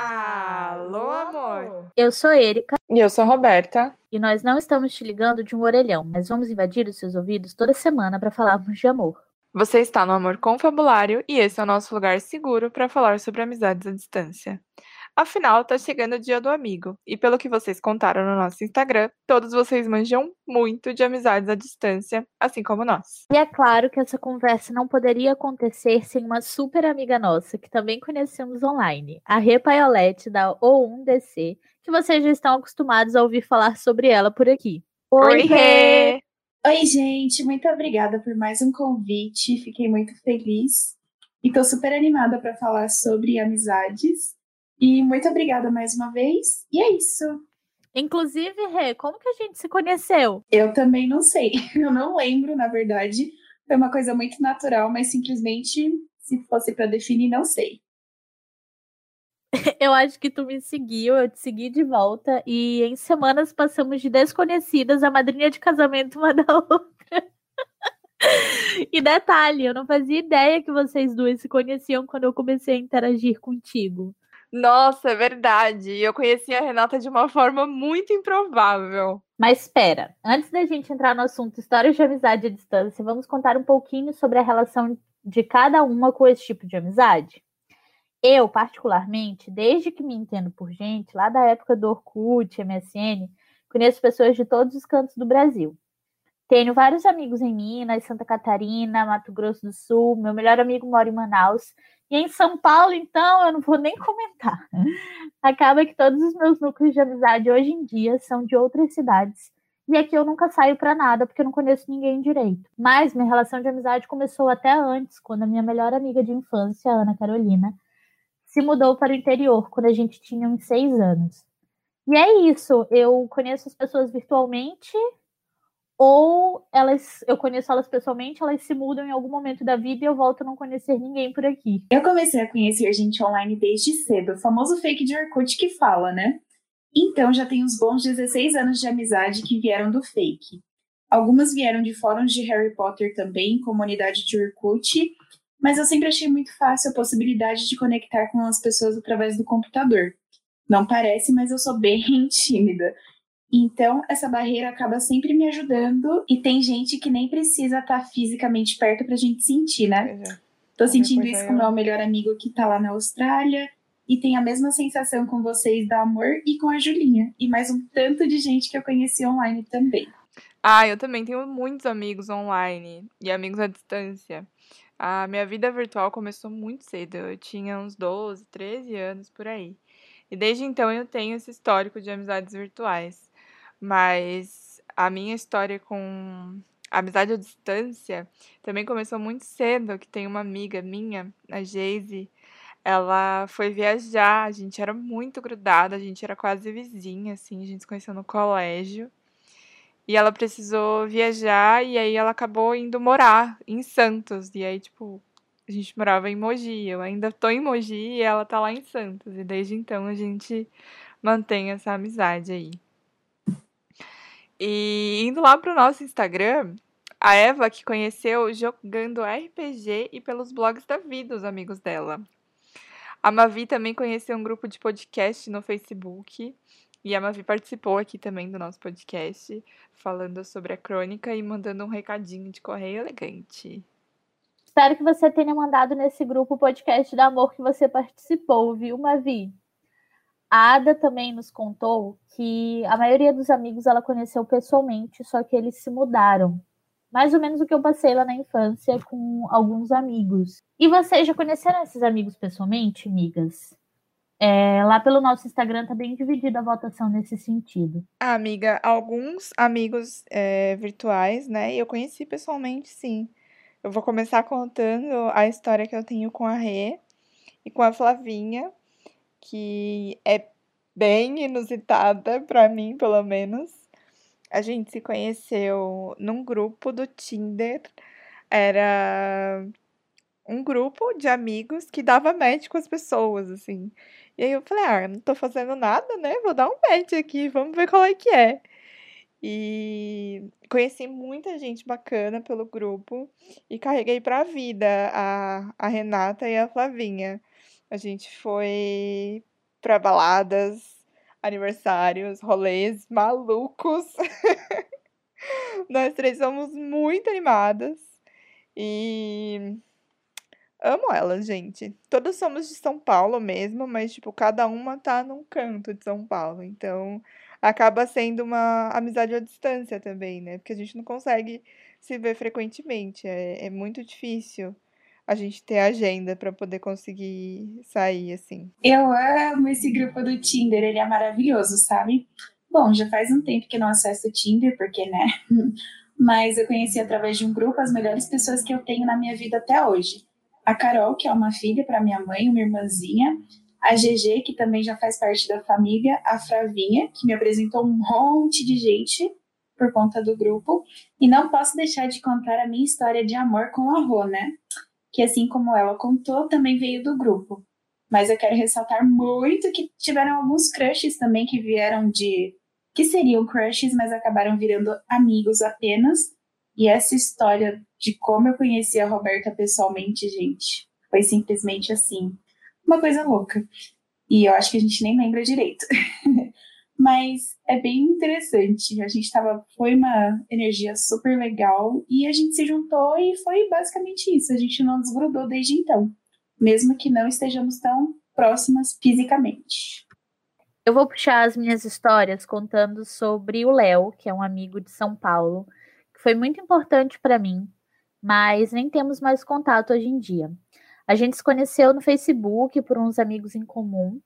Alô, amor! Eu sou Erika. E eu sou Roberta. E nós não estamos te ligando de um orelhão, mas vamos invadir os seus ouvidos toda semana para falarmos de amor. Você está no Amor Confabulário e esse é o nosso lugar seguro para falar sobre amizades à distância. Afinal, tá chegando o dia do amigo. E pelo que vocês contaram no nosso Instagram, todos vocês manjam muito de amizades à distância, assim como nós. E é claro que essa conversa não poderia acontecer sem uma super amiga nossa, que também conhecemos online, a Rê Paiolete, da O1DC, que vocês já estão acostumados a ouvir falar sobre ela por aqui. Oi, Rê! Oi, gente, muito obrigada por mais um convite. Fiquei muito feliz e tô super animada para falar sobre amizades e muito obrigada mais uma vez. E é isso. Inclusive, Rê, como que a gente se conheceu? Eu também não sei. Eu não lembro, na verdade. Foi uma coisa muito natural, mas simplesmente, se fosse para definir, não sei. Eu acho que tu me seguiu, eu te segui de volta e em semanas passamos de desconhecidas a madrinha de casamento uma da outra. E detalhe, eu não fazia ideia que vocês duas se conheciam quando eu comecei a interagir contigo. Nossa, é verdade. Eu conheci a Renata de uma forma muito improvável. Mas espera, antes da gente entrar no assunto histórias de amizade à distância, vamos contar um pouquinho sobre a relação de cada uma com esse tipo de amizade? Eu, particularmente, desde que me entendo por gente, lá da época do Orkut, MSN, conheço pessoas de todos os cantos do Brasil. Tenho vários amigos em Minas, Santa Catarina, Mato Grosso do Sul. Meu melhor amigo mora em Manaus. E em São Paulo, então, eu não vou nem comentar. Acaba que todos os meus núcleos de amizade hoje em dia são de outras cidades. E aqui eu nunca saio para nada porque eu não conheço ninguém direito. Mas minha relação de amizade começou até antes, quando a minha melhor amiga de infância, Ana Carolina, se mudou para o interior quando a gente tinha uns seis anos. E é isso, eu conheço as pessoas virtualmente ou elas, eu conheço elas pessoalmente, elas se mudam em algum momento da vida e eu volto a não conhecer ninguém por aqui. Eu comecei a conhecer gente online desde cedo, o famoso fake de Orkut que fala, né? Então já tem uns bons 16 anos de amizade que vieram do fake. Algumas vieram de fóruns de Harry Potter também, comunidade de Orkut, mas eu sempre achei muito fácil a possibilidade de conectar com as pessoas através do computador. Não parece, mas eu sou bem tímida. Então, essa barreira acaba sempre me ajudando e tem gente que nem precisa estar tá fisicamente perto pra gente sentir, né? É. Tô sentindo isso com o meu melhor amigo que tá lá na Austrália e tem a mesma sensação com vocês da Amor e com a Julinha e mais um tanto de gente que eu conheci online também. Ah, eu também tenho muitos amigos online e amigos à distância. A minha vida virtual começou muito cedo, eu tinha uns 12, 13 anos por aí. E desde então eu tenho esse histórico de amizades virtuais. Mas a minha história com amizade à distância também começou muito cedo, que tem uma amiga minha, a Geise, ela foi viajar, a gente era muito grudada, a gente era quase vizinha, assim, a gente se conheceu no colégio. E ela precisou viajar e aí ela acabou indo morar em Santos. E aí, tipo, a gente morava em Mogi. Eu ainda tô em Mogi e ela tá lá em Santos. E desde então a gente mantém essa amizade aí. E indo lá pro nosso Instagram, a Eva que conheceu jogando RPG e pelos blogs da vida, os amigos dela. A Mavi também conheceu um grupo de podcast no Facebook. E a Mavi participou aqui também do nosso podcast, falando sobre a crônica e mandando um recadinho de correio elegante. Espero que você tenha mandado nesse grupo o podcast do amor que você participou, viu, Mavi? A Ada também nos contou que a maioria dos amigos ela conheceu pessoalmente, só que eles se mudaram. Mais ou menos o que eu passei lá na infância com alguns amigos. E vocês já conheceram esses amigos pessoalmente, amigas? É, lá pelo nosso Instagram tá bem dividida a votação nesse sentido. Ah, amiga, alguns amigos é, virtuais, né? Eu conheci pessoalmente, sim. Eu vou começar contando a história que eu tenho com a Rê e com a Flavinha, que é bem inusitada para mim, pelo menos. A gente se conheceu num grupo do Tinder. Era um grupo de amigos que dava match com as pessoas, assim. E aí eu falei, ah, não tô fazendo nada, né? Vou dar um match aqui, vamos ver qual é que é. E conheci muita gente bacana pelo grupo e carreguei pra vida a, a Renata e a Flavinha. A gente foi pra baladas, aniversários, rolês malucos. Nós três somos muito animadas e amo elas, gente. Todas somos de São Paulo mesmo, mas tipo, cada uma tá num canto de São Paulo. Então, acaba sendo uma amizade à distância também, né? Porque a gente não consegue se ver frequentemente. É, é muito difícil a gente ter agenda para poder conseguir sair, assim. Eu amo esse grupo do Tinder, ele é maravilhoso, sabe? Bom, já faz um tempo que não acesso o Tinder, porque, né? Mas eu conheci através de um grupo as melhores pessoas que eu tenho na minha vida até hoje. A Carol, que é uma filha para minha mãe, uma irmãzinha. A GG, que também já faz parte da família. A Fravinha, que me apresentou um monte de gente por conta do grupo. E não posso deixar de contar a minha história de amor com a Rô, né? Que assim como ela contou, também veio do grupo. Mas eu quero ressaltar muito que tiveram alguns crushes também que vieram de. que seriam crushes, mas acabaram virando amigos apenas. E essa história de como eu conheci a Roberta pessoalmente, gente, foi simplesmente assim. Uma coisa louca. E eu acho que a gente nem lembra direito. Mas é bem interessante. A gente tava. Foi uma energia super legal e a gente se juntou e foi basicamente isso. A gente não desgrudou desde então. Mesmo que não estejamos tão próximas fisicamente. Eu vou puxar as minhas histórias contando sobre o Léo, que é um amigo de São Paulo, que foi muito importante para mim, mas nem temos mais contato hoje em dia. A gente se conheceu no Facebook por uns amigos em comum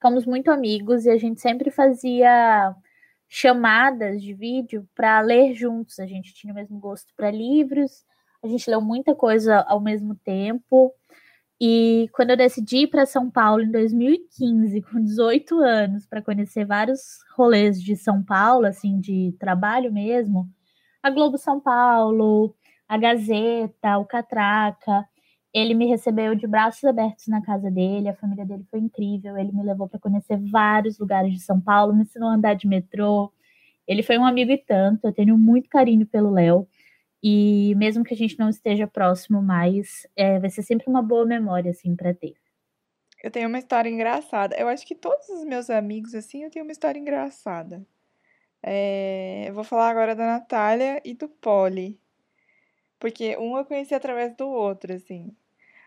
ficamos muito amigos e a gente sempre fazia chamadas de vídeo para ler juntos. A gente tinha o mesmo gosto para livros, a gente leu muita coisa ao mesmo tempo. E quando eu decidi ir para São Paulo em 2015, com 18 anos, para conhecer vários rolês de São Paulo, assim, de trabalho mesmo, a Globo São Paulo, a Gazeta, o Catraca, ele me recebeu de braços abertos na casa dele, a família dele foi incrível. Ele me levou para conhecer vários lugares de São Paulo, me ensinou a andar de metrô. Ele foi um amigo e tanto. Eu tenho muito carinho pelo Léo. E mesmo que a gente não esteja próximo mais, é, vai ser sempre uma boa memória, assim, para ter. Eu tenho uma história engraçada. Eu acho que todos os meus amigos, assim, eu tenho uma história engraçada. É, eu vou falar agora da Natália e do Poli. Porque um eu conheci através do outro, assim.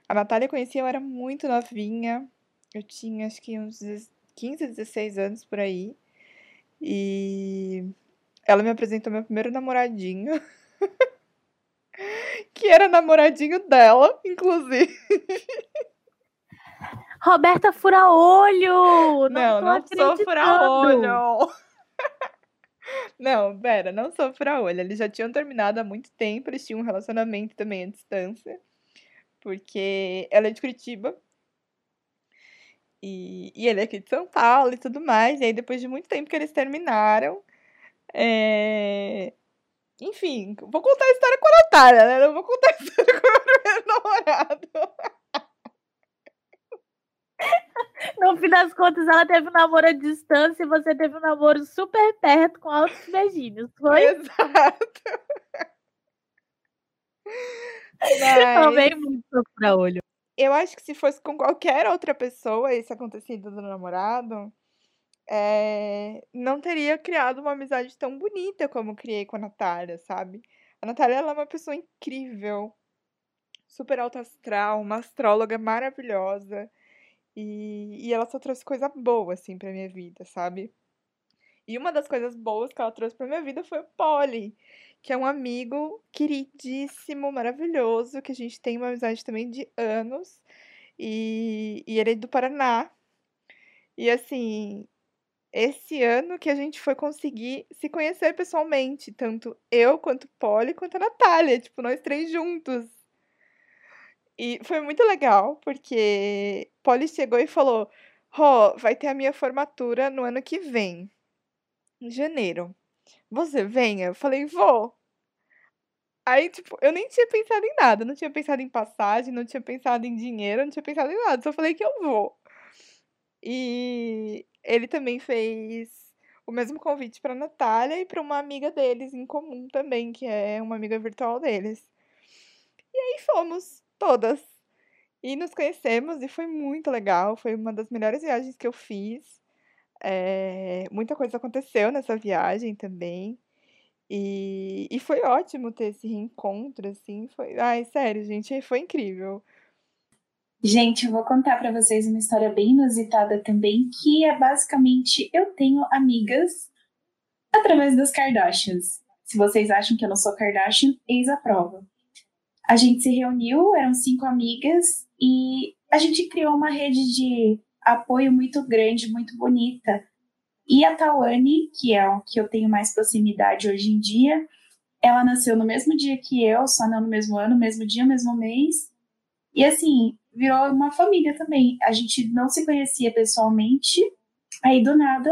A Natália eu conheci, eu era muito novinha. Eu tinha acho que uns 15, 16 anos por aí. E ela me apresentou meu primeiro namoradinho. que era namoradinho dela, inclusive. Roberta Fura Olho! Não, não, não sou Fura Olho. Não, pera, não sou fura-olho. Eles já tinham terminado há muito tempo, eles tinham um relacionamento também à distância. Porque ela é de Curitiba. E, e ele é aqui de São Paulo e tudo mais. E aí, depois de muito tempo que eles terminaram. É... Enfim, vou contar a história com a Natália, né? Não vou contar a história com o meu namorado. No fim das contas, ela teve um namoro à distância e você teve um namoro super perto com altos beijinhos, foi? Exato. Mas... Também muito pra olho. Eu acho que se fosse com qualquer outra pessoa esse acontecido do namorado, é... não teria criado uma amizade tão bonita como criei com a Natália, sabe? A Natália ela é uma pessoa incrível, super alta astral, uma astróloga maravilhosa. E, e ela só trouxe coisa boa, assim, pra minha vida, sabe? E uma das coisas boas que ela trouxe pra minha vida foi o Polly, que é um amigo queridíssimo, maravilhoso, que a gente tem uma amizade também de anos. E, e ele é do Paraná. E assim, esse ano que a gente foi conseguir se conhecer pessoalmente, tanto eu quanto o Polly quanto a Natália, tipo, nós três juntos. E foi muito legal, porque Polly chegou e falou: Rô, oh, vai ter a minha formatura no ano que vem, em janeiro. Você venha? Eu falei: vou. Aí, tipo, eu nem tinha pensado em nada. Não tinha pensado em passagem, não tinha pensado em dinheiro, não tinha pensado em nada. Só falei que eu vou. E ele também fez o mesmo convite para Natália e para uma amiga deles em comum também, que é uma amiga virtual deles. E aí fomos todas. E nos conhecemos e foi muito legal. Foi uma das melhores viagens que eu fiz. É, muita coisa aconteceu nessa viagem também. E, e foi ótimo ter esse reencontro, assim. Foi, ai, sério, gente, foi incrível. Gente, eu vou contar para vocês uma história bem inusitada também, que é basicamente eu tenho amigas através das Kardashians. Se vocês acham que eu não sou Kardashian, eis a prova. A gente se reuniu, eram cinco amigas, e a gente criou uma rede de apoio muito grande, muito bonita. E a Tawane, que é o que eu tenho mais proximidade hoje em dia, ela nasceu no mesmo dia que eu, só não no mesmo ano, mesmo dia, mesmo mês. E assim, virou uma família também. A gente não se conhecia pessoalmente. Aí do nada,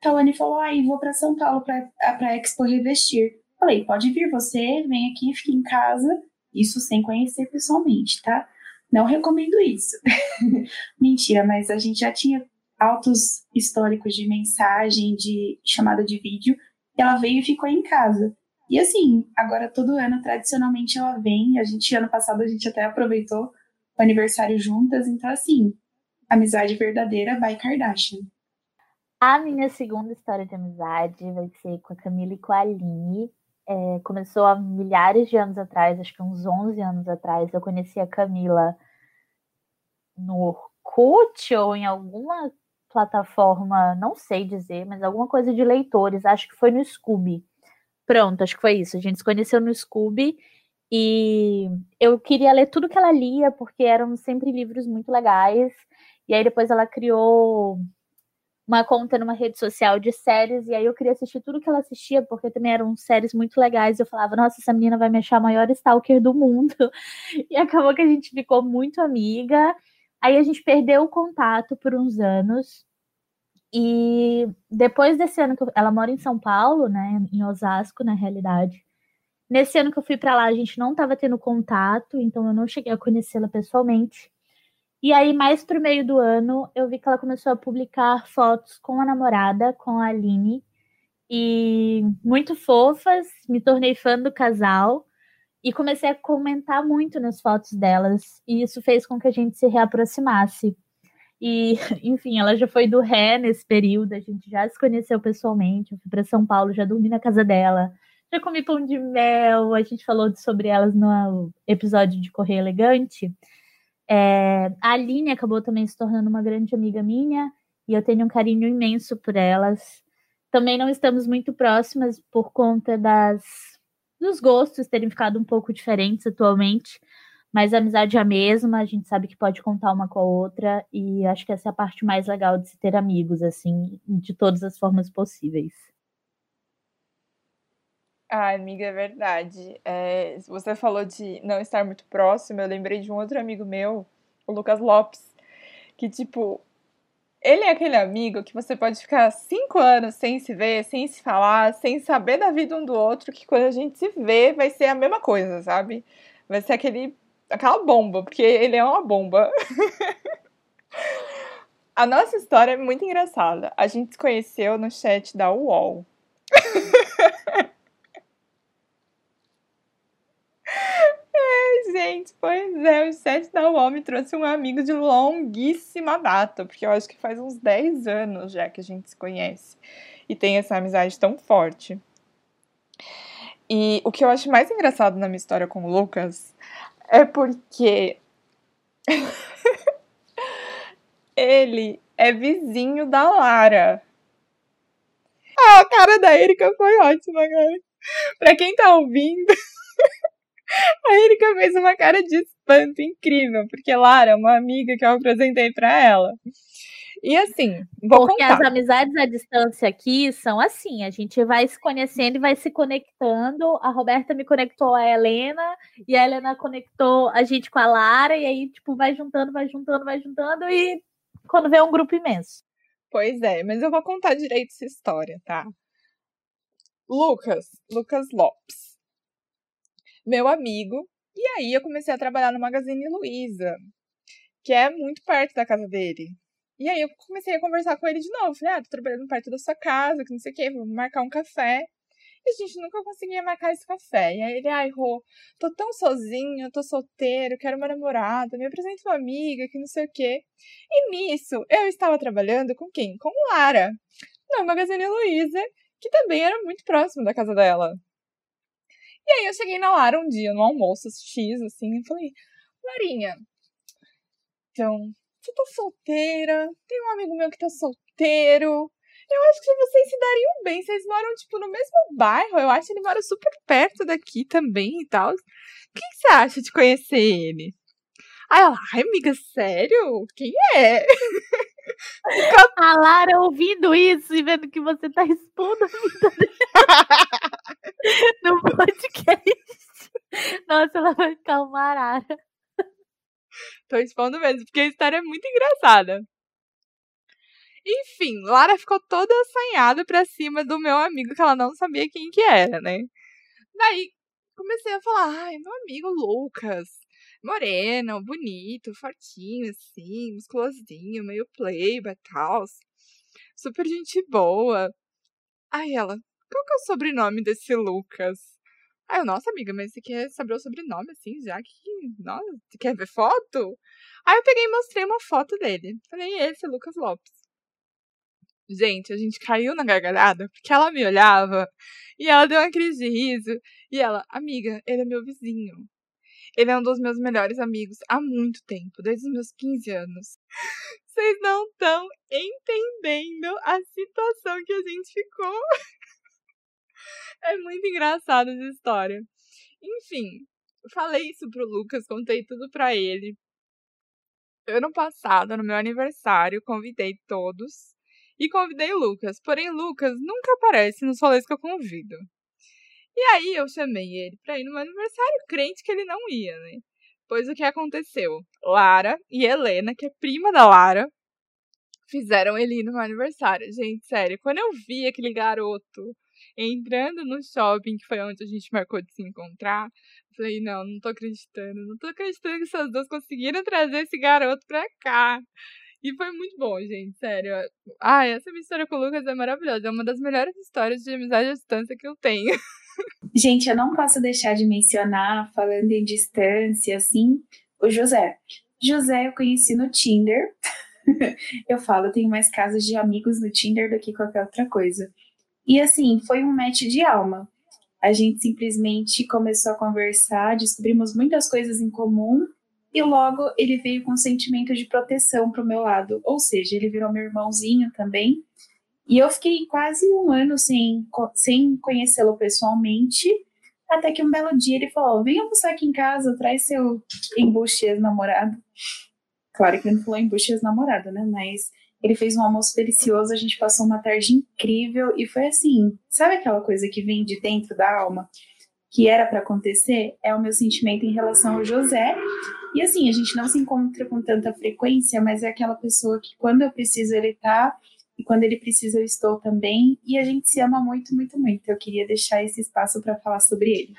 Tawane falou: "Aí, ah, vou para São Paulo para para Expo Revestir". Falei: "Pode vir você, vem aqui, fique em casa". Isso sem conhecer pessoalmente, tá? Não recomendo isso. Mentira, mas a gente já tinha autos históricos de mensagem, de chamada de vídeo, e ela veio e ficou em casa. E assim, agora todo ano, tradicionalmente, ela vem. A gente, ano passado, a gente até aproveitou o aniversário juntas. Então, assim, amizade verdadeira by Kardashian. A minha segunda história de amizade vai ser com a Camila e com a Aline. É, começou há milhares de anos atrás, acho que uns 11 anos atrás. Eu conheci a Camila no Orkut ou em alguma plataforma, não sei dizer, mas alguma coisa de leitores. Acho que foi no Scooby. Pronto, acho que foi isso. A gente se conheceu no Scooby e eu queria ler tudo que ela lia, porque eram sempre livros muito legais. E aí depois ela criou uma conta numa rede social de séries, e aí eu queria assistir tudo que ela assistia, porque também eram séries muito legais. Eu falava, nossa, essa menina vai me achar a maior stalker do mundo. E acabou que a gente ficou muito amiga. Aí a gente perdeu o contato por uns anos. E depois desse ano que eu... ela mora em São Paulo, né, em Osasco, na realidade. Nesse ano que eu fui para lá, a gente não estava tendo contato, então eu não cheguei a conhecê-la pessoalmente. E aí, mais pro meio do ano, eu vi que ela começou a publicar fotos com a namorada, com a Aline, e muito fofas. Me tornei fã do casal e comecei a comentar muito nas fotos delas, e isso fez com que a gente se reaproximasse. E, enfim, ela já foi do ré nesse período, a gente já se conheceu pessoalmente. Eu fui para São Paulo, já dormi na casa dela já comi pão de mel, a gente falou sobre elas no episódio de Correio Elegante. É, a Aline acabou também se tornando uma grande amiga minha e eu tenho um carinho imenso por elas. Também não estamos muito próximas por conta das dos gostos terem ficado um pouco diferentes atualmente, mas a amizade é a mesma, a gente sabe que pode contar uma com a outra e acho que essa é a parte mais legal de se ter amigos assim, de todas as formas possíveis. Ah, amiga, é verdade. É, você falou de não estar muito próximo, eu lembrei de um outro amigo meu, o Lucas Lopes, que, tipo, ele é aquele amigo que você pode ficar cinco anos sem se ver, sem se falar, sem saber da vida um do outro, que quando a gente se vê vai ser a mesma coisa, sabe? Vai ser aquele, aquela bomba, porque ele é uma bomba. a nossa história é muito engraçada. A gente se conheceu no chat da UOL. Gente, pois é, o chat da UOL me trouxe um amigo de longuíssima data, porque eu acho que faz uns 10 anos já que a gente se conhece e tem essa amizade tão forte. E o que eu acho mais engraçado na minha história com o Lucas é porque ele é vizinho da Lara. Ah, a cara da Erika foi ótima, cara. Pra quem tá ouvindo. A Erika fez uma cara de espanto incrível, porque Lara é uma amiga que eu apresentei para ela. E assim, vou Porque contar. as amizades à distância aqui são assim, a gente vai se conhecendo e vai se conectando. A Roberta me conectou a Helena e a Helena conectou a gente com a Lara e aí tipo vai juntando, vai juntando, vai juntando e quando vê é um grupo imenso. Pois é, mas eu vou contar direito essa história, tá? Lucas, Lucas Lopes meu amigo. E aí eu comecei a trabalhar no Magazine Luiza, que é muito perto da casa dele. E aí eu comecei a conversar com ele de novo. Falei, ah, tô trabalhando perto da sua casa, que não sei o quê, vamos marcar um café. E a gente nunca conseguia marcar esse café. E aí ele, ai, Rô, tô tão sozinho, tô solteiro, quero uma namorada, me apresenta uma amiga, que não sei o quê. E nisso, eu estava trabalhando com quem? Com Lara, na Magazine Luiza, que também era muito próximo da casa dela. E aí eu cheguei na Lara um dia, no almoço X, assim, e falei, Larinha, então, você tá solteira, tem um amigo meu que tá solteiro. Eu acho que vocês se dariam bem. Vocês moram, tipo, no mesmo bairro. Eu acho que ele mora super perto daqui também e tal. O que você acha de conhecer ele? Aí ela, ai, amiga, sério? Quem é? A Lara ouvindo isso e vendo que você tá expondo a vida dela no podcast. Nossa, ela vai ficar uma arara. Tô expondo mesmo, porque a história é muito engraçada. Enfim, Lara ficou toda assanhada pra cima do meu amigo, que ela não sabia quem que era, né? Daí, comecei a falar, ai, meu amigo Lucas, moreno, bonito, fortinho, assim, musculosinho, meio playboy e tal. Super gente boa. Aí ela, qual que é o sobrenome desse Lucas? Aí eu, nossa, amiga, mas você quer saber o sobrenome, assim, já que. Nossa, você quer ver foto? Aí eu peguei e mostrei uma foto dele. Falei, esse é Lucas Lopes. Gente, a gente caiu na gargalhada porque ela me olhava e ela deu uma crise de riso. E ela, amiga, ele é meu vizinho. Ele é um dos meus melhores amigos há muito tempo, desde os meus 15 anos. Vocês não estão entendendo a situação que a gente ficou. É muito engraçada essa história. Enfim, falei isso pro Lucas, contei tudo pra ele. Ano passado, no meu aniversário, convidei todos e convidei o Lucas. Porém, Lucas nunca aparece nos rolês que eu convido. E aí eu chamei ele pra ir no meu aniversário, crente que ele não ia, né? Pois o que aconteceu? Lara e Helena, que é prima da Lara, fizeram ele ir no meu aniversário. Gente, sério, quando eu vi aquele garoto entrando no shopping, que foi onde a gente marcou de se encontrar, falei, não, não tô acreditando, não tô acreditando que essas duas conseguiram trazer esse garoto pra cá. E foi muito bom, gente, sério. Ah, essa minha história com o Lucas é maravilhosa. É uma das melhores histórias de amizade à distância que eu tenho. Gente, eu não posso deixar de mencionar, falando em distância, assim, o José. José eu conheci no Tinder. eu falo, eu tenho mais casos de amigos no Tinder do que qualquer outra coisa. E assim, foi um match de alma. A gente simplesmente começou a conversar, descobrimos muitas coisas em comum e logo ele veio com um sentimento de proteção pro meu lado. Ou seja, ele virou meu irmãozinho também. E eu fiquei quase um ano sem, sem conhecê-lo pessoalmente, até que um belo dia ele falou: Vem almoçar aqui em casa, traz seu embuste ex-namorado. Claro que ele não falou embuste ex-namorado, né? Mas ele fez um almoço delicioso, a gente passou uma tarde incrível e foi assim: sabe aquela coisa que vem de dentro da alma? Que era para acontecer? É o meu sentimento em relação ao José. E assim, a gente não se encontra com tanta frequência, mas é aquela pessoa que quando eu preciso ele tá e quando ele precisa, eu estou também. E a gente se ama muito, muito, muito. Eu queria deixar esse espaço para falar sobre ele.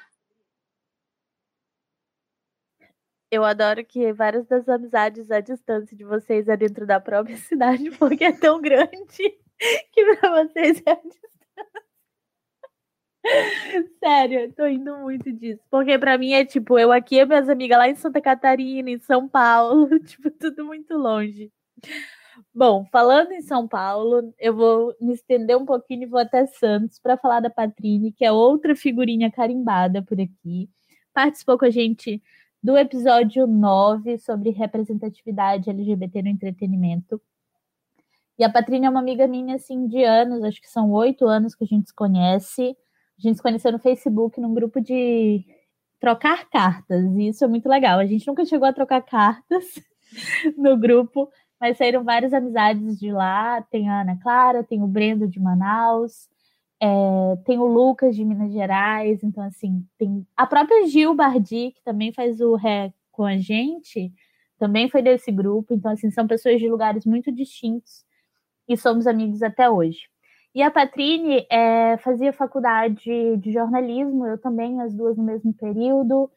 Eu adoro que várias das amizades à distância de vocês é dentro da própria cidade, porque é tão grande que para vocês é a distância. Sério, eu tô indo muito disso. Porque para mim é tipo, eu aqui e minhas amigas lá em Santa Catarina, em São Paulo, tipo, tudo muito longe. Bom, falando em São Paulo, eu vou me estender um pouquinho e vou até Santos para falar da Patrine, que é outra figurinha carimbada por aqui. Participou com a gente do episódio 9 sobre representatividade LGBT no entretenimento. E a Patrine é uma amiga minha, assim, de anos, acho que são oito anos que a gente se conhece. A gente se conheceu no Facebook, num grupo de trocar cartas, e isso é muito legal. A gente nunca chegou a trocar cartas no grupo, mas saíram várias amizades de lá. Tem a Ana Clara, tem o Brendo de Manaus, é, tem o Lucas de Minas Gerais. Então, assim, tem a própria Gil Bardi, que também faz o ré com a gente, também foi desse grupo. Então, assim, são pessoas de lugares muito distintos e somos amigos até hoje. E a Patrine é, fazia faculdade de jornalismo, eu também, as duas no mesmo período,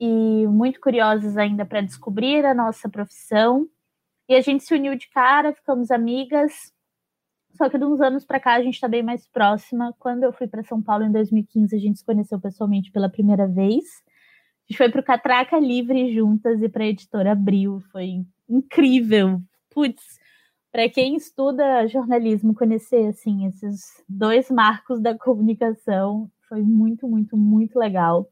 e muito curiosas ainda para descobrir a nossa profissão. E a gente se uniu de cara, ficamos amigas. Só que de uns anos para cá a gente está bem mais próxima. Quando eu fui para São Paulo em 2015, a gente se conheceu pessoalmente pela primeira vez. A gente foi para o Catraca Livre juntas e para a editora Abril. Foi incrível. Putz, para quem estuda jornalismo, conhecer assim esses dois marcos da comunicação foi muito, muito, muito legal.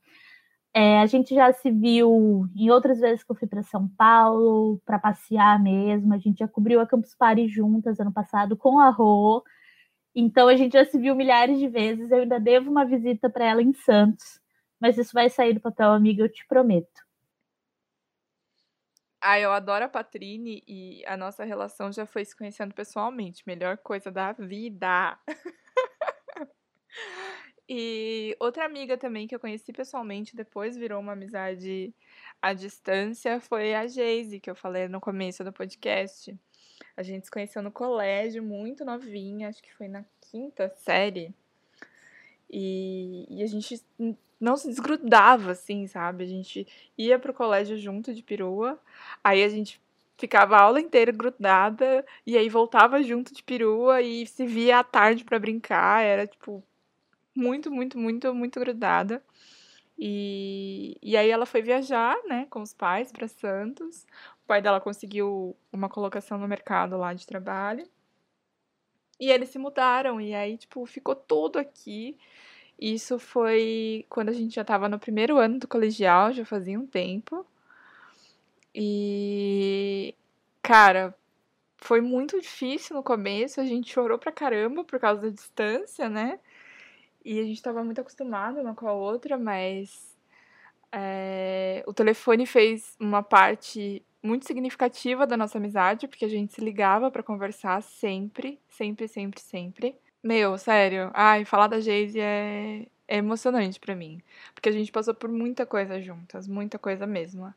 É, a gente já se viu em outras vezes que eu fui para São Paulo para passear mesmo. A gente já cobriu a Campus Party juntas ano passado com a Rô. Então a gente já se viu milhares de vezes. Eu ainda devo uma visita para ela em Santos, mas isso vai sair do papel, amiga, eu te prometo. Ah, eu adoro a Patrine e a nossa relação já foi se conhecendo pessoalmente. Melhor coisa da vida. E outra amiga também que eu conheci pessoalmente, depois virou uma amizade à distância, foi a Geise, que eu falei no começo do podcast. A gente se conheceu no colégio, muito novinha, acho que foi na quinta série. E, e a gente não se desgrudava, assim, sabe? A gente ia pro colégio junto de perua, aí a gente ficava a aula inteira grudada, e aí voltava junto de perua e se via à tarde para brincar. Era, tipo, muito, muito, muito, muito grudada. E, e aí ela foi viajar, né, com os pais para Santos. O pai dela conseguiu uma colocação no mercado lá de trabalho. E eles se mudaram e aí, tipo, ficou tudo aqui. Isso foi quando a gente já estava no primeiro ano do colegial, já fazia um tempo. E cara, foi muito difícil no começo, a gente chorou pra caramba por causa da distância, né? E a gente estava muito acostumado uma com a outra, mas é, o telefone fez uma parte muito significativa da nossa amizade, porque a gente se ligava para conversar sempre, sempre, sempre, sempre. Meu, sério. Ai, falar da Geise é, é emocionante para mim. Porque a gente passou por muita coisa juntas, muita coisa mesmo.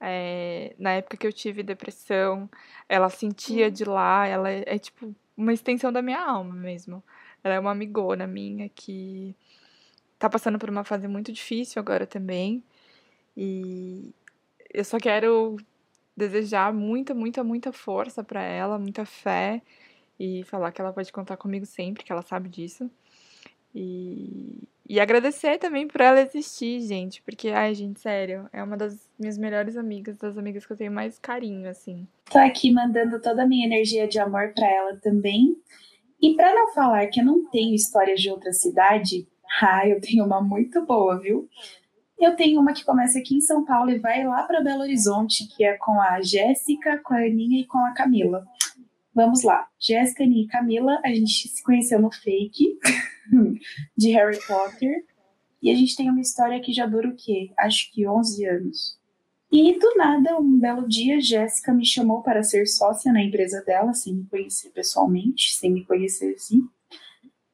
É, na época que eu tive depressão, ela sentia de lá, ela é, é tipo uma extensão da minha alma mesmo. Ela é uma amigona minha que tá passando por uma fase muito difícil agora também. E eu só quero desejar muita, muita, muita força para ela, muita fé e falar que ela pode contar comigo sempre, que ela sabe disso. E, e agradecer também por ela existir, gente, porque, ai, gente, sério, é uma das minhas melhores amigas, das amigas que eu tenho mais carinho, assim. Tô aqui mandando toda a minha energia de amor para ela também. E para não falar que eu não tenho histórias de outra cidade, ah, eu tenho uma muito boa, viu? Eu tenho uma que começa aqui em São Paulo e vai lá para Belo Horizonte, que é com a Jéssica, com a Aninha e com a Camila. Vamos lá. Jéssica, Aninha e Camila, a gente se conheceu no fake de Harry Potter. E a gente tem uma história que já dura o quê? Acho que 11 anos. E do nada, um belo dia, Jéssica me chamou para ser sócia na empresa dela, sem me conhecer pessoalmente, sem me conhecer assim.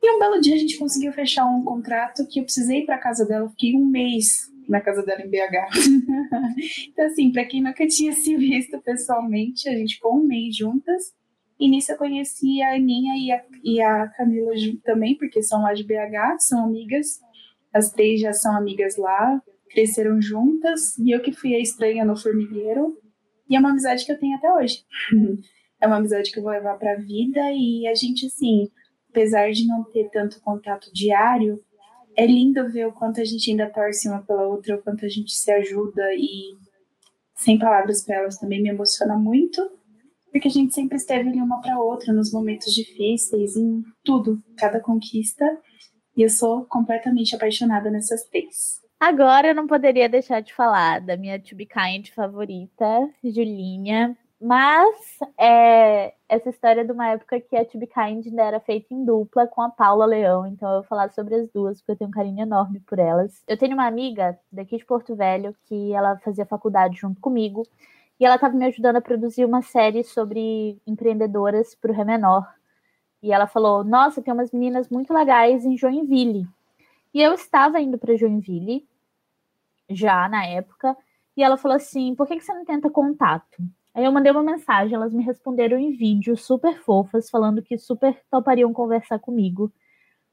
E um belo dia a gente conseguiu fechar um contrato que eu precisei ir para casa dela, fiquei um mês na casa dela em BH. então, assim, para quem nunca tinha se visto pessoalmente, a gente ficou um mês juntas. E nisso eu conheci a Aninha e a, e a Camila também, porque são lá de BH, são amigas. As três já são amigas lá, cresceram juntas e eu que fui a estranha no formigueiro. E é uma amizade que eu tenho até hoje. é uma amizade que eu vou levar para a vida e a gente, assim, apesar de não ter tanto contato diário, é lindo ver o quanto a gente ainda torce uma pela outra, o quanto a gente se ajuda e sem palavras para elas também me emociona muito, porque a gente sempre esteve ali uma para outra nos momentos difíceis, em tudo, cada conquista. E eu sou completamente apaixonada nessas três. Agora eu não poderia deixar de falar da minha To Be Kind favorita, Julinha. Mas é, essa história é de uma época que a To Be Kind ainda era feita em dupla com a Paula Leão. Então eu vou falar sobre as duas, porque eu tenho um carinho enorme por elas. Eu tenho uma amiga daqui de Porto Velho que ela fazia faculdade junto comigo. E ela estava me ajudando a produzir uma série sobre empreendedoras para o Ré Menor. E ela falou: Nossa, tem umas meninas muito legais em Joinville. E eu estava indo para Joinville, já na época, e ela falou assim: por que, que você não tenta contato? Aí eu mandei uma mensagem, elas me responderam em vídeo, super fofas, falando que super topariam conversar comigo.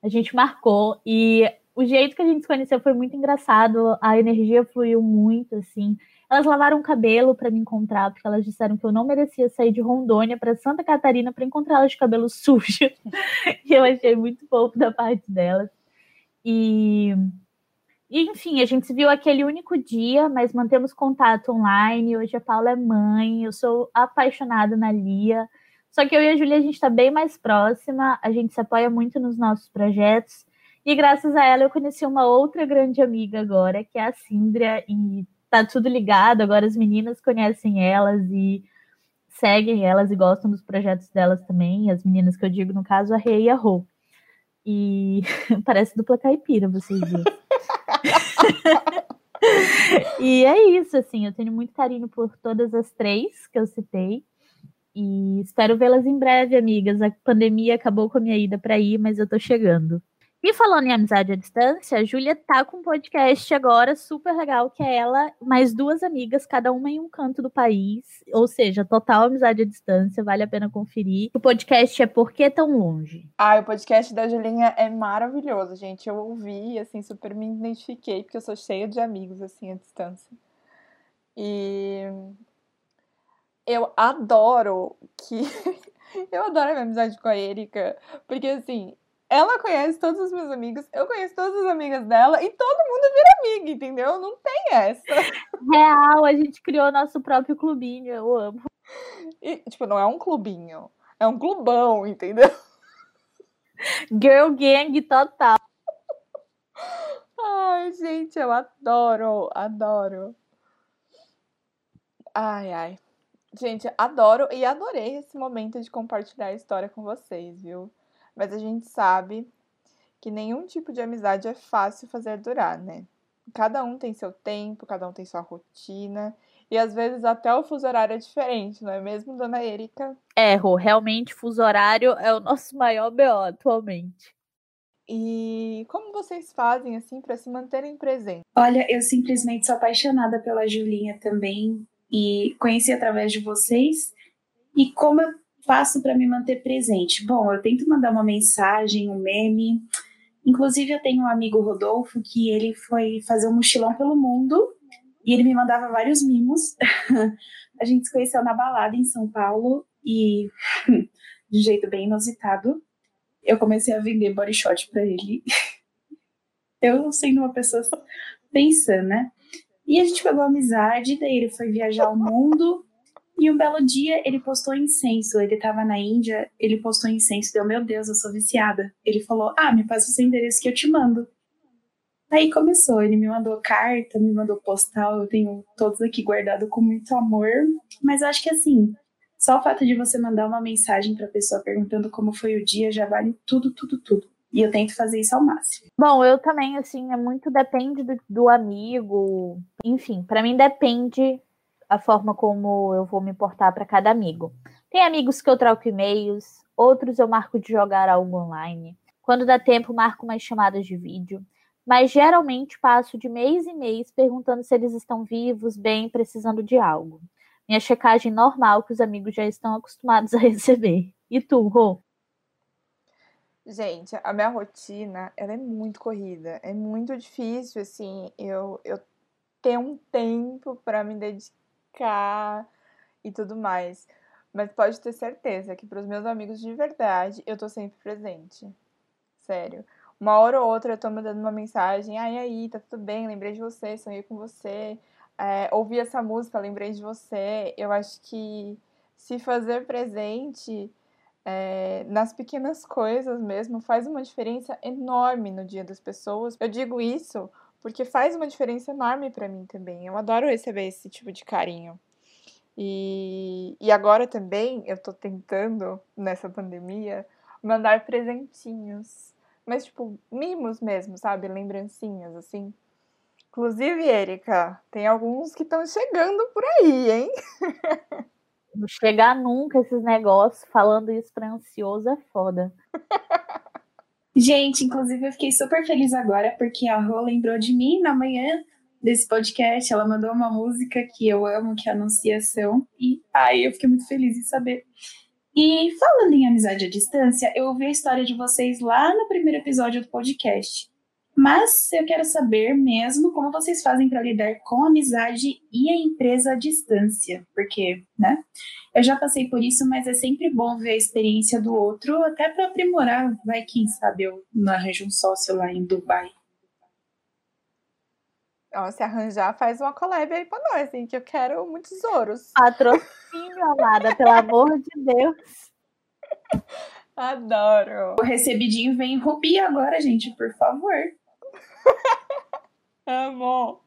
A gente marcou e o jeito que a gente se conheceu foi muito engraçado, a energia fluiu muito, assim. Elas lavaram o cabelo para me encontrar, porque elas disseram que eu não merecia sair de Rondônia para Santa Catarina para encontrar elas de cabelo sujo. e eu achei muito fofo da parte delas. E, e, enfim, a gente se viu aquele único dia, mas mantemos contato online. Hoje a Paula é mãe, eu sou apaixonada na Lia. Só que eu e a Julia, a gente está bem mais próxima, a gente se apoia muito nos nossos projetos. E graças a ela eu conheci uma outra grande amiga agora, que é a Síndria, e tá tudo ligado. Agora as meninas conhecem elas e seguem elas e gostam dos projetos delas também. As meninas que eu digo, no caso, a Rei e a Rô. E parece dupla caipira, vocês viram. e é isso, assim, eu tenho muito carinho por todas as três que eu citei. E espero vê-las em breve, amigas. A pandemia acabou com a minha ida para ir, mas eu tô chegando. E falando em amizade à distância, a Júlia tá com um podcast agora super legal, que é ela, mais duas amigas, cada uma em um canto do país. Ou seja, total amizade à distância, vale a pena conferir. O podcast é Por que Tão Longe? Ah, o podcast da Julinha é maravilhoso, gente. Eu ouvi, assim, super me identifiquei, porque eu sou cheia de amigos, assim, à distância. E eu adoro que. eu adoro a minha amizade com a Erika, porque assim, ela conhece todos os meus amigos, eu conheço todas as amigas dela e todo mundo vira amiga, entendeu? Não tem essa. Real, a gente criou nosso próprio clubinho, eu amo. E, tipo, não é um clubinho, é um clubão, entendeu? Girl gang total. Ai, gente, eu adoro, adoro. Ai, ai. Gente, adoro e adorei esse momento de compartilhar a história com vocês, viu? Mas a gente sabe que nenhum tipo de amizade é fácil fazer durar, né? Cada um tem seu tempo, cada um tem sua rotina. E às vezes até o fuso horário é diferente, não é mesmo, dona Erika? É, Rô, realmente fuso horário é o nosso maior BO atualmente. E como vocês fazem assim para se manterem presentes? Olha, eu simplesmente sou apaixonada pela Julinha também e conheci através de vocês. E como eu faço para me manter presente? Bom, eu tento mandar uma mensagem, um meme. Inclusive, eu tenho um amigo Rodolfo que ele foi fazer um mochilão pelo mundo e ele me mandava vários mimos. a gente se conheceu na balada em São Paulo e, de um jeito bem inusitado, eu comecei a vender body shot para ele. eu sendo uma pessoa pensando, né? E a gente pegou amizade, daí ele foi viajar o mundo e um belo dia ele postou incenso. Ele estava na Índia, ele postou incenso. Deu, meu Deus, eu sou viciada. Ele falou: Ah, me passa o seu endereço que eu te mando. Aí começou, ele me mandou carta, me mandou postal, eu tenho todos aqui guardado com muito amor. Mas eu acho que assim, só o fato de você mandar uma mensagem para a pessoa perguntando como foi o dia já vale tudo, tudo, tudo. E eu tento fazer isso ao máximo. Bom, eu também, assim, é muito depende do, do amigo. Enfim, para mim depende a forma como eu vou me portar para cada amigo. Tem amigos que eu troco e-mails, outros eu marco de jogar algo online. Quando dá tempo, marco umas chamadas de vídeo. Mas geralmente passo de mês em mês perguntando se eles estão vivos, bem, precisando de algo. Minha checagem normal que os amigos já estão acostumados a receber. E tu, Rô? Gente, a minha rotina, ela é muito corrida. É muito difícil, assim, eu, eu ter um tempo para me dedicar brincar e tudo mais. Mas pode ter certeza que para os meus amigos de verdade, eu tô sempre presente. Sério. Uma hora ou outra eu tô mandando uma mensagem, ai aí, tá tudo bem, lembrei de você, sonhei com você, é, ouvi essa música, lembrei de você. Eu acho que se fazer presente é, nas pequenas coisas mesmo faz uma diferença enorme no dia das pessoas. Eu digo isso porque faz uma diferença enorme para mim também. Eu adoro receber esse tipo de carinho. E, e agora também eu tô tentando, nessa pandemia, mandar presentinhos. Mas, tipo, mimos mesmo, sabe? Lembrancinhas, assim. Inclusive, Erika, tem alguns que estão chegando por aí, hein? Não chegar nunca esses negócios, falando isso pra ansioso é foda. Gente, inclusive eu fiquei super feliz agora porque a Rô lembrou de mim na manhã desse podcast. Ela mandou uma música que eu amo, que é Anunciação. E ai, eu fiquei muito feliz em saber. E falando em amizade à distância, eu ouvi a história de vocês lá no primeiro episódio do podcast. Mas eu quero saber mesmo como vocês fazem para lidar com a amizade e a empresa à distância, porque, né? Eu já passei por isso, mas é sempre bom ver a experiência do outro, até para aprimorar. Vai, quem sabe eu não arranjo um sócio lá em Dubai. Ó, se arranjar, faz uma collab aí pra nós, hein? Que eu quero muitos ouros. Patrocínio, amada, pelo amor de Deus. Adoro. O recebidinho vem em rubi agora, gente, por favor. Amo.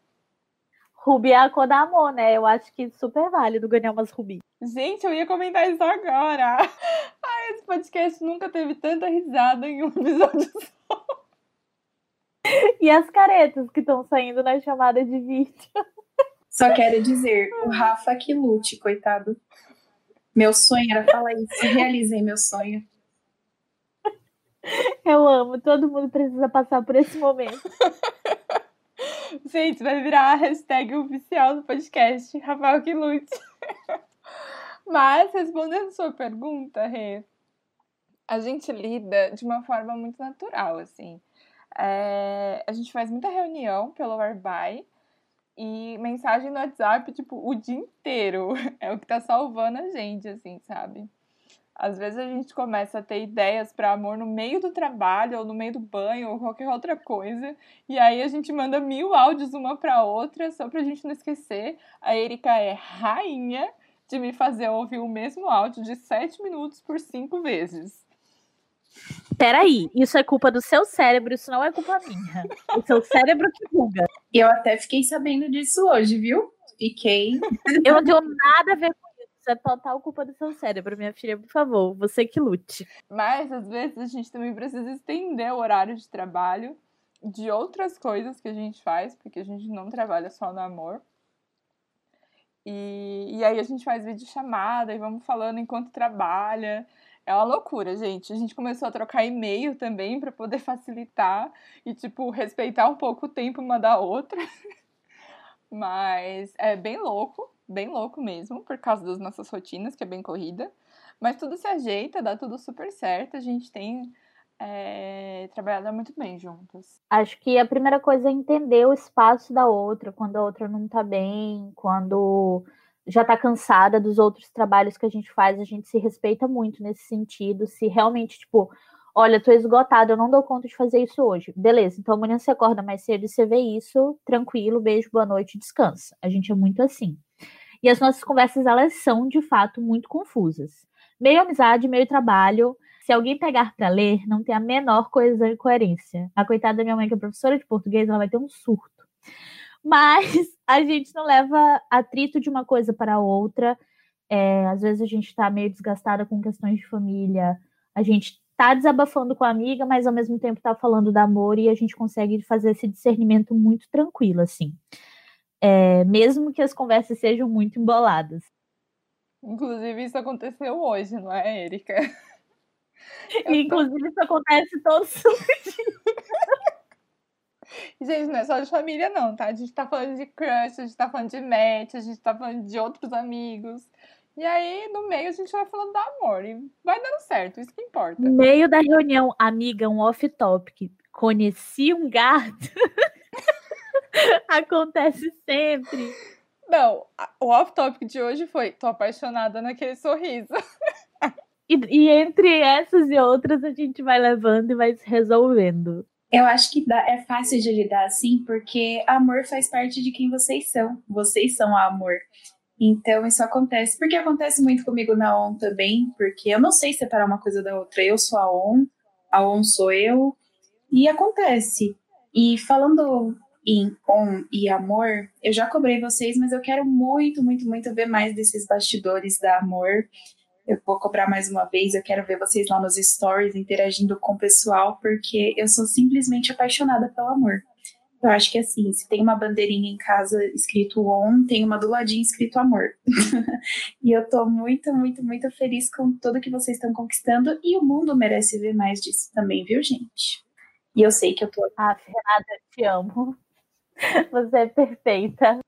Rubi é a cor da amor, né? Eu acho que super válido ganhar umas rubi. Gente, eu ia comentar isso agora. Ai, esse podcast nunca teve tanta risada em um episódio só. E as caretas que estão saindo na chamada de vídeo. Só quero dizer, o Rafa que lute, coitado. Meu sonho era falar isso. Realizei meu sonho. Eu amo, todo mundo precisa passar por esse momento. Gente, vai virar a hashtag oficial do podcast, Rafael que lute. Mas, respondendo sua pergunta, Rê, a gente lida de uma forma muito natural, assim. É, a gente faz muita reunião pelo Whereby e mensagem no WhatsApp, tipo, o dia inteiro. É o que tá salvando a gente, assim, sabe? Às vezes a gente começa a ter ideias para amor no meio do trabalho, ou no meio do banho, ou qualquer outra coisa. E aí a gente manda mil áudios uma para outra, só pra gente não esquecer. A Erika é rainha de me fazer ouvir o mesmo áudio de sete minutos por cinco vezes. Peraí, isso é culpa do seu cérebro, isso não é culpa minha. O seu cérebro que buga. Eu até fiquei sabendo disso hoje, viu? Fiquei. Eu não tenho nada a ver com isso. É total culpa do seu cérebro, minha filha, por favor. Você que lute. Mas às vezes a gente também precisa estender o horário de trabalho de outras coisas que a gente faz, porque a gente não trabalha só no amor. E, e aí a gente faz vídeo chamada e vamos falando enquanto trabalha. É uma loucura, gente. A gente começou a trocar e-mail também para poder facilitar e, tipo, respeitar um pouco o tempo uma da outra. Mas é bem louco, bem louco mesmo, por causa das nossas rotinas, que é bem corrida. Mas tudo se ajeita, dá tudo super certo. A gente tem é, trabalhado muito bem juntas. Acho que a primeira coisa é entender o espaço da outra, quando a outra não tá bem, quando já está cansada dos outros trabalhos que a gente faz, a gente se respeita muito nesse sentido. Se realmente, tipo, olha, tô esgotada, eu não dou conta de fazer isso hoje. Beleza, então amanhã você acorda mais cedo e você vê isso, tranquilo, beijo, boa noite, descansa. A gente é muito assim. E as nossas conversas, elas são, de fato, muito confusas. Meio amizade, meio trabalho. Se alguém pegar para ler, não tem a menor coisa de coerência. A coitada da minha mãe, que é professora de português, ela vai ter um surto. Mas a gente não leva atrito de uma coisa para outra. É, às vezes a gente está meio desgastada com questões de família. A gente está desabafando com a amiga, mas ao mesmo tempo está falando do amor e a gente consegue fazer esse discernimento muito tranquilo, assim. É, mesmo que as conversas sejam muito emboladas. Inclusive, isso aconteceu hoje, não é, Erika? Inclusive, isso acontece todos os dias. Gente, não é só de família, não, tá? A gente tá falando de crush, a gente tá falando de match, a gente tá falando de outros amigos. E aí, no meio, a gente vai falando do amor. E vai dando certo, isso que importa. No meio da reunião, amiga, um off-topic. Conheci um gato. Acontece sempre. Não, o off-topic de hoje foi: tô apaixonada naquele sorriso. E, e, entre essas e outras, a gente vai levando e vai se resolvendo. Eu acho que dá, é fácil de lidar assim, porque amor faz parte de quem vocês são. Vocês são amor. Então isso acontece. Porque acontece muito comigo na ON também, porque eu não sei separar uma coisa da outra. Eu sou a ON, a ON sou eu, e acontece. E falando em ON e amor, eu já cobrei vocês, mas eu quero muito, muito, muito ver mais desses bastidores da amor eu vou cobrar mais uma vez. Eu quero ver vocês lá nos stories interagindo com o pessoal, porque eu sou simplesmente apaixonada pelo amor. Eu acho que assim, se tem uma bandeirinha em casa escrito on, tem uma do ladinho escrito amor. e eu tô muito, muito, muito feliz com tudo que vocês estão conquistando e o mundo merece ver mais disso também, viu, gente? E eu sei que eu tô. Ah, Fernanda, te amo. Você é perfeita.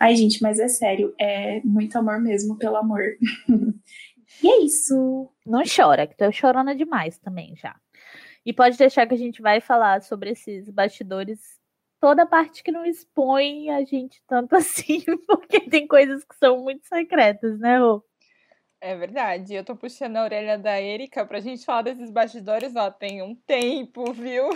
Ai, gente, mas é sério, é muito amor mesmo pelo amor. E é isso. Não chora, que tô chorando demais também já. E pode deixar que a gente vai falar sobre esses bastidores, toda a parte que não expõe a gente tanto assim, porque tem coisas que são muito secretas, né, Rô? É verdade. Eu tô puxando a orelha da Erika pra gente falar desses bastidores, ó, tem um tempo, viu?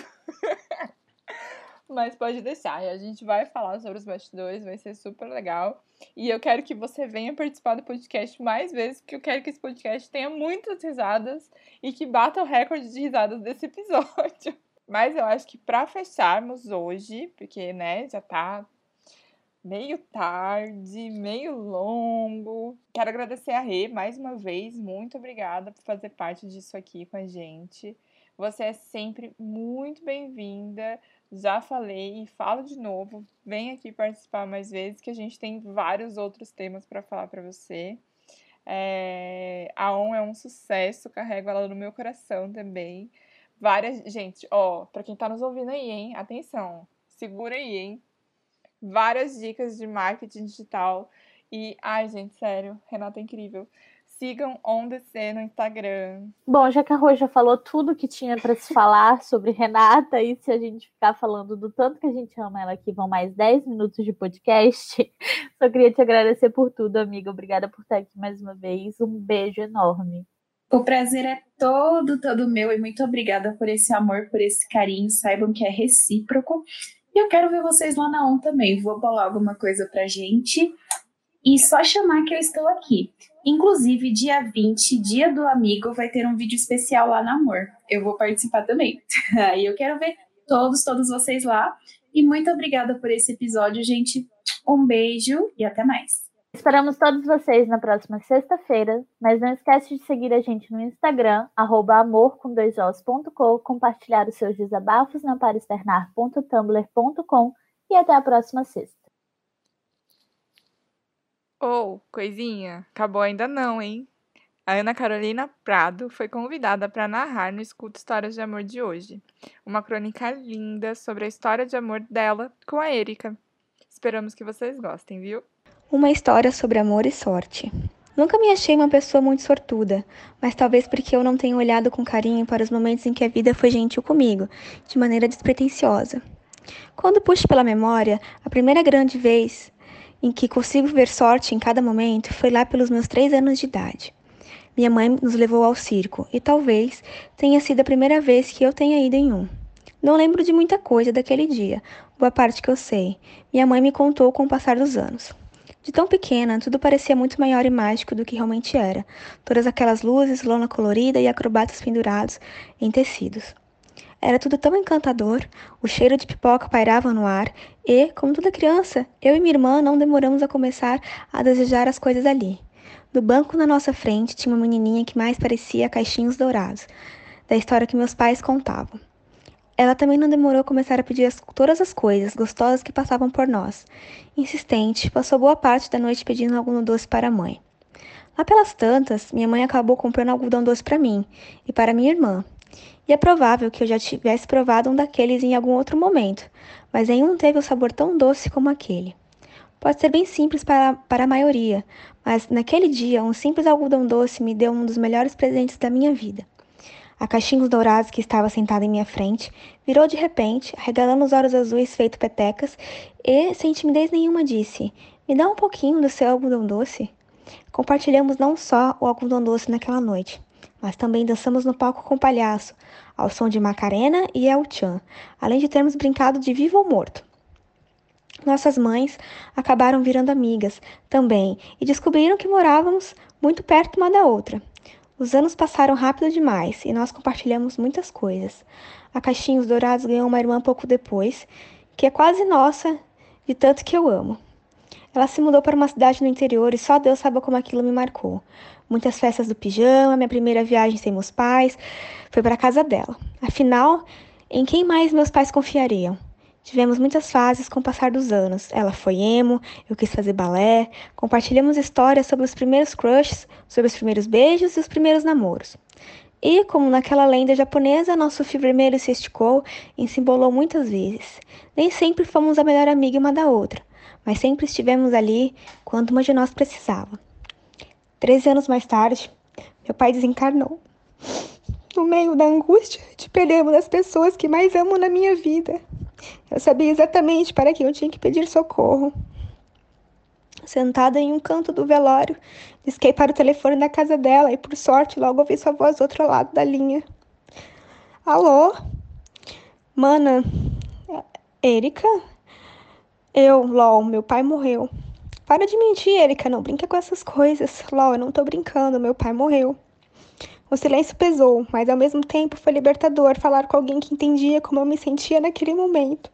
Mas pode deixar, a gente vai falar sobre os bastidores, vai ser super legal. E eu quero que você venha participar do podcast mais vezes, porque eu quero que esse podcast tenha muitas risadas e que bata o recorde de risadas desse episódio. Mas eu acho que para fecharmos hoje, porque né, já tá meio tarde, meio longo. Quero agradecer a Rê mais uma vez. Muito obrigada por fazer parte disso aqui com a gente. Você é sempre muito bem-vinda. Já falei e falo de novo. Vem aqui participar mais vezes, que a gente tem vários outros temas para falar para você. É... A ON é um sucesso, carrego ela no meu coração também. Várias. Gente, ó, para quem tá nos ouvindo aí, hein? Atenção, segura aí, hein? várias dicas de marketing digital. E, ai, gente, sério, Renata é incrível. Sigam OnDC no Instagram. Bom, já que a Rô já falou tudo que tinha para se falar sobre Renata, e se a gente ficar falando do tanto que a gente ama ela aqui, vão mais 10 minutos de podcast. Só queria te agradecer por tudo, amiga. Obrigada por estar aqui mais uma vez. Um beijo enorme. O prazer é todo, todo meu e muito obrigada por esse amor, por esse carinho. Saibam que é recíproco. E eu quero ver vocês lá na ON também. Vou bolar alguma coisa pra gente. E só chamar que eu estou aqui. Inclusive, dia 20, dia do amigo, vai ter um vídeo especial lá na Amor. Eu vou participar também. Aí eu quero ver todos, todos vocês lá. E muito obrigada por esse episódio, gente. Um beijo e até mais. Esperamos todos vocês na próxima sexta-feira, mas não esquece de seguir a gente no Instagram, amor com dois compartilhar os seus desabafos na paraexternar.tumblr.com e até a próxima sexta. Ou, oh, coisinha, acabou ainda não, hein? A Ana Carolina Prado foi convidada para narrar no Escuta Histórias de Amor de hoje, uma crônica linda sobre a história de amor dela com a Erika. Esperamos que vocês gostem, viu? Uma história sobre amor e sorte. Nunca me achei uma pessoa muito sortuda, mas talvez porque eu não tenho olhado com carinho para os momentos em que a vida foi gentil comigo, de maneira despretensiosa. Quando puxo pela memória, a primeira grande vez em que consigo ver sorte em cada momento foi lá pelos meus três anos de idade. Minha mãe nos levou ao circo e talvez tenha sido a primeira vez que eu tenha ido em um. Não lembro de muita coisa daquele dia, boa parte que eu sei. Minha mãe me contou com o passar dos anos. De tão pequena, tudo parecia muito maior e mágico do que realmente era. Todas aquelas luzes, lona colorida e acrobatas pendurados em tecidos. Era tudo tão encantador, o cheiro de pipoca pairava no ar e, como toda criança, eu e minha irmã não demoramos a começar a desejar as coisas ali. No banco na nossa frente tinha uma menininha que mais parecia caixinhos dourados, da história que meus pais contavam. Ela também não demorou a começar a pedir as, todas as coisas gostosas que passavam por nós. Insistente, passou boa parte da noite pedindo algum doce para a mãe. Lá pelas tantas, minha mãe acabou comprando algodão doce para mim e para minha irmã. E é provável que eu já tivesse provado um daqueles em algum outro momento, mas nenhum teve o sabor tão doce como aquele. Pode ser bem simples para, para a maioria, mas naquele dia, um simples algodão doce me deu um dos melhores presentes da minha vida. A caixinhos dourados que estava sentada em minha frente virou de repente, regalando os olhos azuis feito petecas, e, sem timidez nenhuma, disse: Me dá um pouquinho do seu algodão doce. Compartilhamos não só o algodão doce naquela noite, mas também dançamos no palco com o palhaço, ao som de Macarena e El Chan, além de termos brincado de vivo ou morto. Nossas mães acabaram virando amigas também e descobriram que morávamos muito perto uma da outra. Os anos passaram rápido demais e nós compartilhamos muitas coisas. A Caixinhos Dourados ganhou uma irmã pouco depois, que é quase nossa, de tanto que eu amo. Ela se mudou para uma cidade no interior e só Deus sabe como aquilo me marcou. Muitas festas do pijama, minha primeira viagem sem meus pais, foi para a casa dela. Afinal, em quem mais meus pais confiariam? Tivemos muitas fases com o passar dos anos. Ela foi emo, eu quis fazer balé, compartilhamos histórias sobre os primeiros crushes, sobre os primeiros beijos e os primeiros namoros. E, como naquela lenda japonesa, nosso fio vermelho se esticou e se embolou muitas vezes. Nem sempre fomos a melhor amiga uma da outra, mas sempre estivemos ali quando uma de nós precisava. Treze anos mais tarde, meu pai desencarnou. no meio da angústia de perder uma das pessoas que mais amo na minha vida. Eu sabia exatamente para quem eu tinha que pedir socorro. Sentada em um canto do velório, disquei para o telefone da casa dela e, por sorte, logo ouvi sua voz do outro lado da linha. Alô? Mana, Erika? Eu, LOL, meu pai morreu. Para de mentir, Erika, não brinca com essas coisas. LOL, eu não tô brincando, meu pai morreu. O silêncio pesou, mas ao mesmo tempo foi libertador falar com alguém que entendia como eu me sentia naquele momento.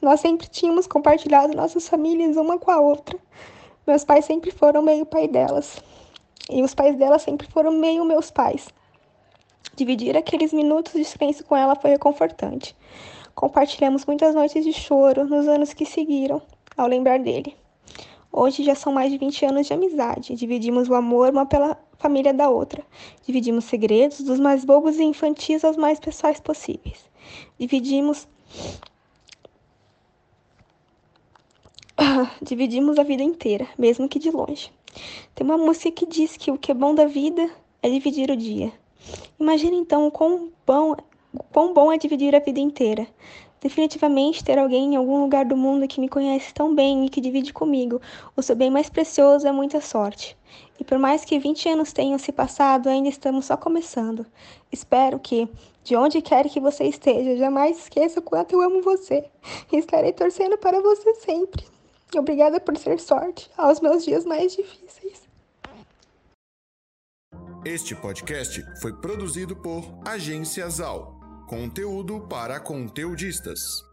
Nós sempre tínhamos compartilhado nossas famílias uma com a outra. Meus pais sempre foram meio pai delas. E os pais dela sempre foram meio meus pais. Dividir aqueles minutos de silêncio com ela foi reconfortante. Compartilhamos muitas noites de choro nos anos que seguiram, ao lembrar dele. Hoje já são mais de 20 anos de amizade. Dividimos o amor uma pela família da outra. Dividimos segredos, dos mais bobos e infantis aos mais pessoais possíveis. Dividimos. Dividimos a vida inteira, mesmo que de longe. Tem uma música que diz que o que é bom da vida é dividir o dia. Imagina então o quão bom, quão bom é dividir a vida inteira. Definitivamente ter alguém em algum lugar do mundo que me conhece tão bem e que divide comigo o seu bem mais precioso é muita sorte. E por mais que 20 anos tenham se passado, ainda estamos só começando. Espero que, de onde quer que você esteja, jamais esqueça o quanto eu amo você. E estarei torcendo para você sempre. Obrigada por ser sorte aos meus dias mais difíceis. Este podcast foi produzido por Agência Zal. Conteúdo para conteudistas.